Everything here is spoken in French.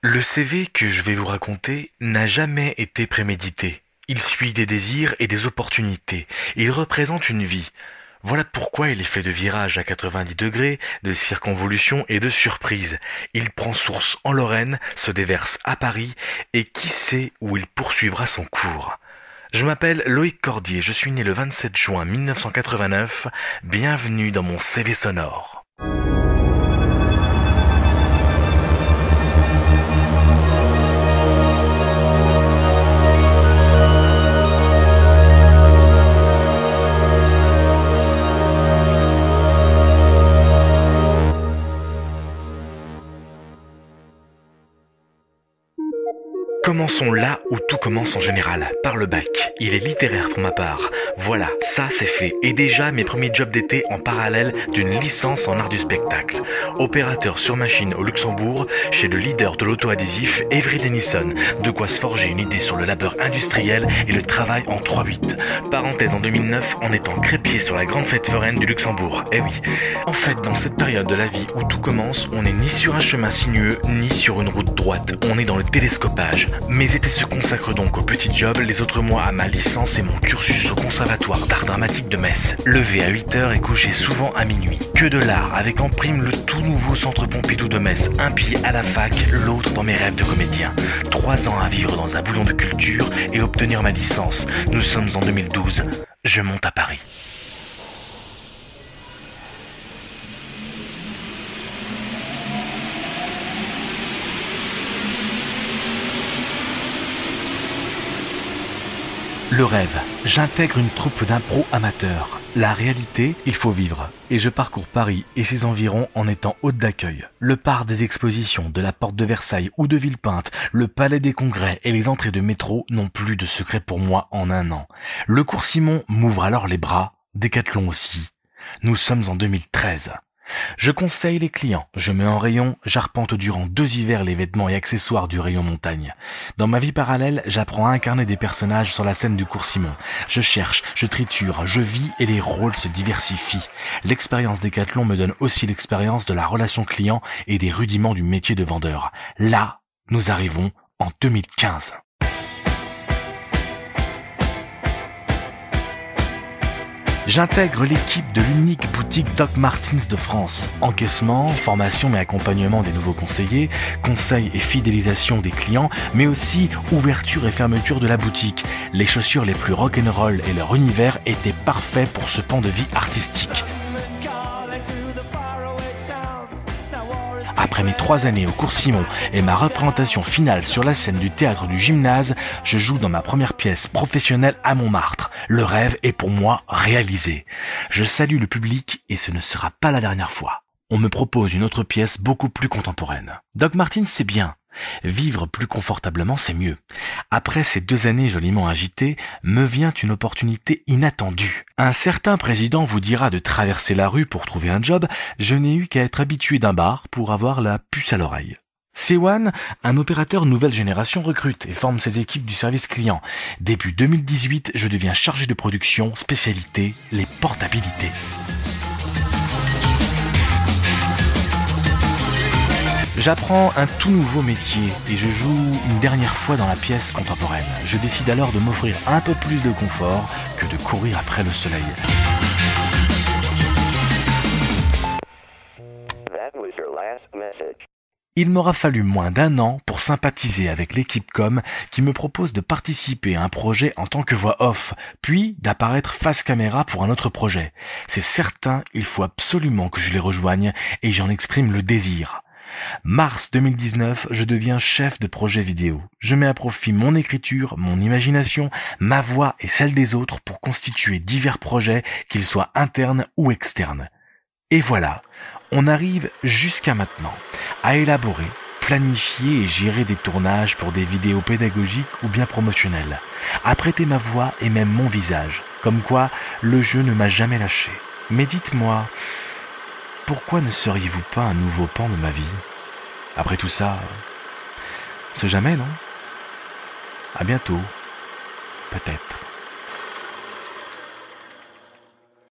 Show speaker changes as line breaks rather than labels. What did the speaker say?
Le CV que je vais vous raconter n'a jamais été prémédité. Il suit des désirs et des opportunités. Il représente une vie. Voilà pourquoi il est fait de virages à 90 degrés, de circonvolutions et de surprises. Il prend source en Lorraine, se déverse à Paris, et qui sait où il poursuivra son cours. Je m'appelle Loïc Cordier, je suis né le 27 juin 1989. Bienvenue dans mon CV sonore. thank you Commençons là où tout commence en général, par le bac. Il est littéraire pour ma part. Voilà, ça c'est fait. Et déjà mes premiers jobs d'été en parallèle d'une licence en art du spectacle. Opérateur sur machine au Luxembourg, chez le leader de l'auto-adhésif, Avery Dennison. De quoi se forger une idée sur le labeur industriel et le travail en 3-8. Parenthèse en 2009 en étant crépier sur la grande fête foraine du Luxembourg. Eh oui. En fait, dans cette période de la vie où tout commence, on n'est ni sur un chemin sinueux, ni sur une route droite. On est dans le télescopage. Mes étés se consacrent donc au petit job, les autres mois à ma licence et mon cursus au conservatoire d'art dramatique de Metz. Levé à 8h et couché souvent à minuit. Que de l'art, avec en prime le tout nouveau centre Pompidou de Metz, un pied à la fac, l'autre dans mes rêves de comédien. Trois ans à vivre dans un boulon de culture et obtenir ma licence. Nous sommes en 2012. Je monte à Paris. Le rêve, j'intègre une troupe d'impro amateurs. La réalité, il faut vivre. Et je parcours Paris et ses environs en étant hôte d'accueil. Le parc des expositions, de la porte de Versailles ou de Villepinte, le palais des congrès et les entrées de métro n'ont plus de secret pour moi en un an. Le cours Simon m'ouvre alors les bras, Décathlon aussi. Nous sommes en 2013. Je conseille les clients, je mets en rayon, j'arpente durant deux hivers les vêtements et accessoires du rayon montagne. Dans ma vie parallèle, j'apprends à incarner des personnages sur la scène du cours Simon. Je cherche, je triture, je vis et les rôles se diversifient. L'expérience Décathlon me donne aussi l'expérience de la relation client et des rudiments du métier de vendeur. Là, nous arrivons en 2015. J'intègre l'équipe de l'unique boutique Doc Martins de France. Encaissement, formation et accompagnement des nouveaux conseillers, conseil et fidélisation des clients, mais aussi ouverture et fermeture de la boutique. Les chaussures les plus rock'n'roll et leur univers étaient parfaits pour ce pan de vie artistique. Après mes trois années au cours Simon et ma représentation finale sur la scène du théâtre du gymnase, je joue dans ma première pièce professionnelle à Montmartre. Le rêve est pour moi réalisé. Je salue le public et ce ne sera pas la dernière fois. On me propose une autre pièce beaucoup plus contemporaine. Doc Martin, c'est bien, Vivre plus confortablement, c'est mieux. Après ces deux années joliment agitées, me vient une opportunité inattendue. Un certain président vous dira de traverser la rue pour trouver un job, je n'ai eu qu'à être habitué d'un bar pour avoir la puce à l'oreille. Sewan, un opérateur nouvelle génération recrute et forme ses équipes du service client. Début 2018, je deviens chargé de production, spécialité, les portabilités. J'apprends un tout nouveau métier et je joue une dernière fois dans la pièce contemporaine. Je décide alors de m'offrir un peu plus de confort que de courir après le soleil. Il m'aura fallu moins d'un an pour sympathiser avec l'équipe com qui me propose de participer à un projet en tant que voix off, puis d'apparaître face caméra pour un autre projet. C'est certain, il faut absolument que je les rejoigne et j'en exprime le désir. Mars 2019, je deviens chef de projet vidéo. Je mets à profit mon écriture, mon imagination, ma voix et celle des autres pour constituer divers projets, qu'ils soient internes ou externes. Et voilà, on arrive jusqu'à maintenant à élaborer, planifier et gérer des tournages pour des vidéos pédagogiques ou bien promotionnelles, à prêter ma voix et même mon visage, comme quoi le jeu ne m'a jamais lâché. Mais dites-moi, pourquoi ne seriez-vous pas un nouveau pan de ma vie? Après tout ça, ce jamais, non? À bientôt, peut-être.